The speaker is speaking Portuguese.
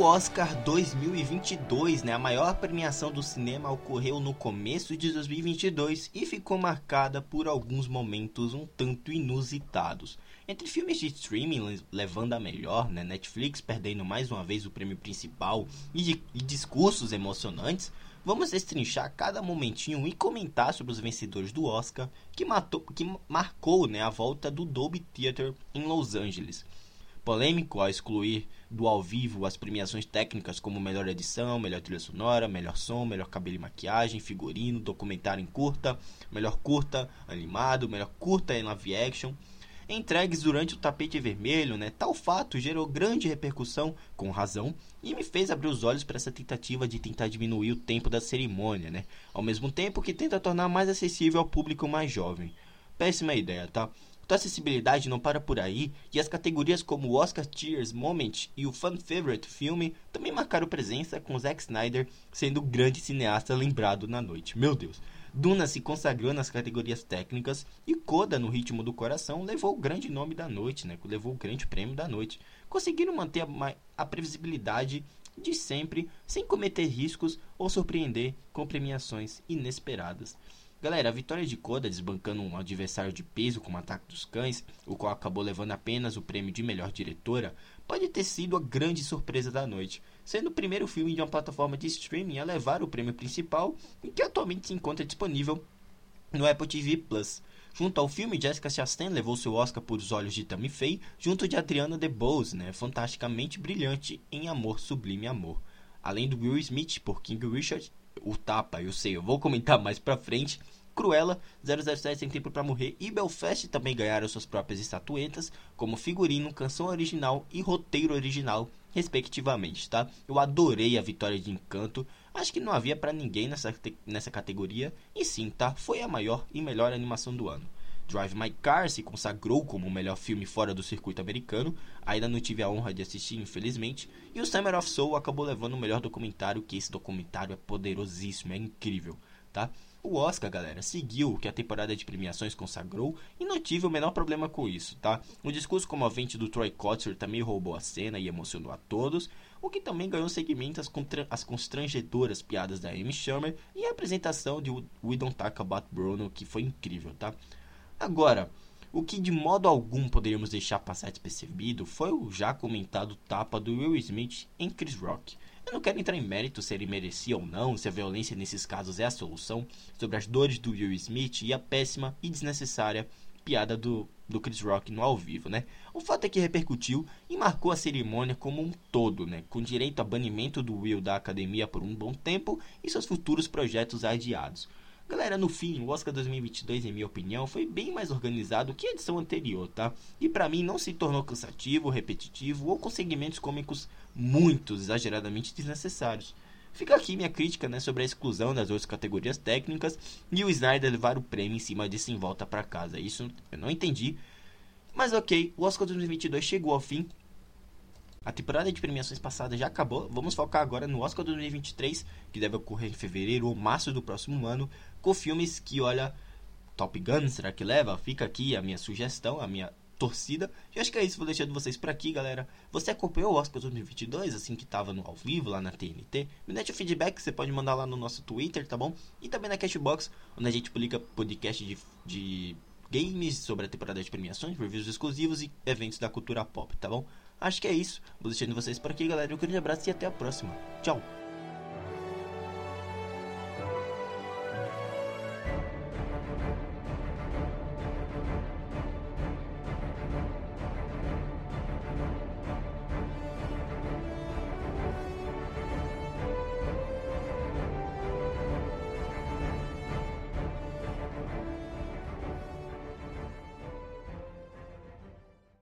O Oscar 2022, né, a maior premiação do cinema, ocorreu no começo de 2022 e ficou marcada por alguns momentos um tanto inusitados. Entre filmes de streaming levando a melhor, né, Netflix perdendo mais uma vez o prêmio principal e, de, e discursos emocionantes, vamos destrinchar cada momentinho e comentar sobre os vencedores do Oscar que, matou, que marcou né, a volta do Dolby Theatre em Los Angeles polêmico ao excluir do ao vivo as premiações técnicas como melhor edição, melhor trilha sonora, melhor som, melhor cabelo e maquiagem, figurino, documentário em curta, melhor curta animado, melhor curta em live action. Entregues durante o tapete vermelho, né? Tal fato gerou grande repercussão, com razão, e me fez abrir os olhos para essa tentativa de tentar diminuir o tempo da cerimônia, né? Ao mesmo tempo que tenta tornar mais acessível ao público mais jovem. Péssima ideia, tá? Tua acessibilidade não para por aí, e as categorias como o Oscar Cheers Moment e o Fan Favorite Filme também marcaram presença, com Zack Snyder sendo o grande cineasta lembrado na noite. Meu Deus! Duna se consagrou nas categorias técnicas e Coda, no ritmo do coração, levou o grande nome da noite, né? levou o grande prêmio da noite. Conseguiram manter a, a previsibilidade de sempre, sem cometer riscos ou surpreender com premiações inesperadas. Galera, a vitória de Koda desbancando um adversário de peso como Ataque dos Cães, o qual acabou levando apenas o prêmio de melhor diretora, pode ter sido a grande surpresa da noite, sendo o primeiro filme de uma plataforma de streaming a levar o prêmio principal e que atualmente se encontra disponível no Apple TV Plus. Junto ao filme, Jessica Chastain levou seu Oscar por Os Olhos de Tammy Faye, junto de Adriana DeBose, né, fantasticamente brilhante em Amor Sublime Amor. Além do Will Smith por King Richard o tapa, eu sei, eu vou comentar mais pra frente. Cruella, 007 Sem Tempo para Morrer e Belfast também ganharam suas próprias estatuetas, como figurino, canção original e roteiro original, respectivamente, tá? Eu adorei a vitória de Encanto, acho que não havia para ninguém nessa, nessa categoria, e sim, tá? Foi a maior e melhor animação do ano. Drive My Car se consagrou como o melhor filme fora do circuito americano, ainda não tive a honra de assistir, infelizmente, e o Summer of Soul acabou levando o melhor documentário, que esse documentário é poderosíssimo, é incrível, tá? O Oscar, galera, seguiu o que a temporada de premiações consagrou e não tive o menor problema com isso, tá? Um discurso comovente do Troy Kotzer também roubou a cena e emocionou a todos, o que também ganhou segmento às, as constrangedoras piadas da Amy Schumer e a apresentação de We Don't Talk About Bruno, que foi incrível, tá? Agora, o que de modo algum poderíamos deixar passar despercebido foi o já comentado tapa do Will Smith em Chris Rock. Eu não quero entrar em mérito se ele merecia ou não, se a violência nesses casos é a solução, sobre as dores do Will Smith e a péssima e desnecessária piada do, do Chris Rock no ao vivo, né? O fato é que repercutiu e marcou a cerimônia como um todo, né? Com direito a banimento do Will da academia por um bom tempo e seus futuros projetos adiados. Galera, no fim, o Oscar 2022, em minha opinião, foi bem mais organizado que a edição anterior, tá? E para mim não se tornou cansativo, repetitivo ou com segmentos cômicos muito exageradamente desnecessários. Fica aqui minha crítica né, sobre a exclusão das outras categorias técnicas e o Snyder levar o prêmio em cima disso em volta para casa. Isso eu não entendi. Mas ok, o Oscar 2022 chegou ao fim a temporada de premiações passada já acabou. Vamos focar agora no Oscar 2023, que deve ocorrer em fevereiro ou março do próximo ano, com filmes que, olha, Top Gun, será que leva? Fica aqui a minha sugestão, a minha torcida. E acho que é isso, vou deixando vocês por aqui, galera. Você acompanhou o Oscar 2022, assim que tava no ao vivo lá na TNT? Me deixa o feedback, você pode mandar lá no nosso Twitter, tá bom? E também na Cashbox, onde a gente publica podcast de, de games sobre a temporada de premiações, reviews exclusivos e eventos da cultura pop, tá bom? Acho que é isso. Vou deixando vocês por aqui, galera. Um grande abraço e até a próxima. Tchau!